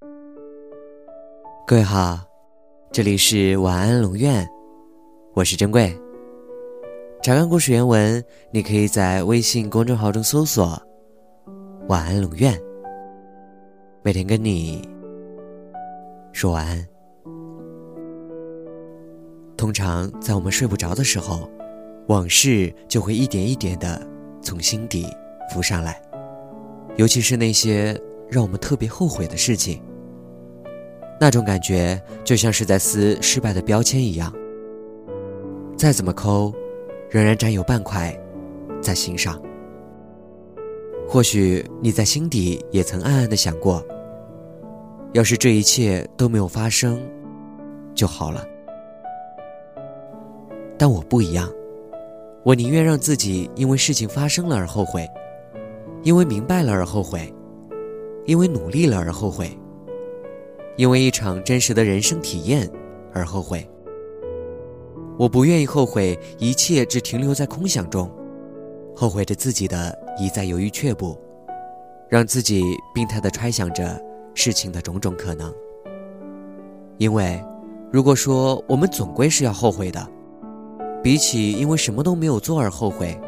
各位好，这里是晚安龙院，我是珍贵。查看故事原文，你可以在微信公众号中搜索“晚安龙院”，每天跟你说晚安。通常在我们睡不着的时候，往事就会一点一点的从心底浮上来，尤其是那些让我们特别后悔的事情。那种感觉就像是在撕失败的标签一样，再怎么抠，仍然占有半块在心上。或许你在心底也曾暗暗的想过，要是这一切都没有发生就好了。但我不一样，我宁愿让自己因为事情发生了而后悔，因为明白了而后悔，因为努力了而后悔。因为一场真实的人生体验而后悔，我不愿意后悔一切只停留在空想中，后悔着自己的一再犹豫却步，让自己病态的揣想着事情的种种可能。因为，如果说我们总归是要后悔的，比起因为什么都没有做而后悔，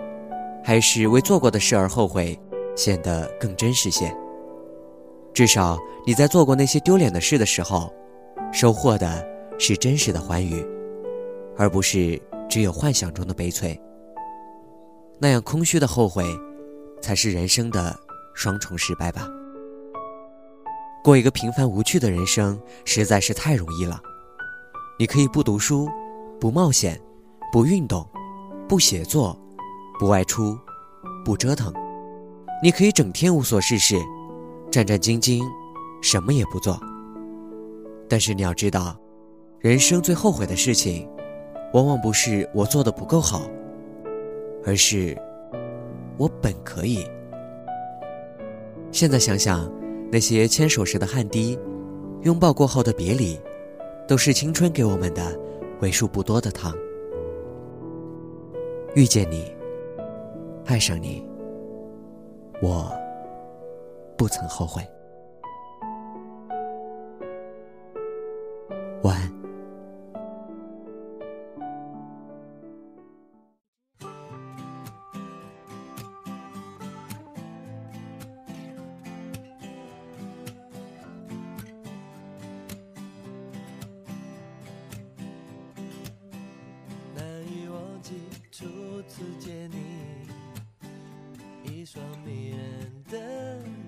还是为做过的事而后悔，显得更真实些。至少你在做过那些丢脸的事的时候，收获的是真实的欢愉，而不是只有幻想中的悲催。那样空虚的后悔，才是人生的双重失败吧。过一个平凡无趣的人生实在是太容易了。你可以不读书，不冒险，不运动，不写作，不外出，不折腾。你可以整天无所事事。战战兢兢，什么也不做。但是你要知道，人生最后悔的事情，往往不是我做的不够好，而是我本可以。现在想想，那些牵手时的汗滴，拥抱过后的别离，都是青春给我们的为数不多的糖。遇见你，爱上你，我。不曾后悔。晚安。难以忘记初次见你，一双迷人的。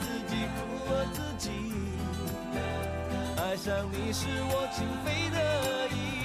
自己苦了自己。爱上你是我情非得已。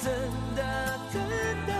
真的真的。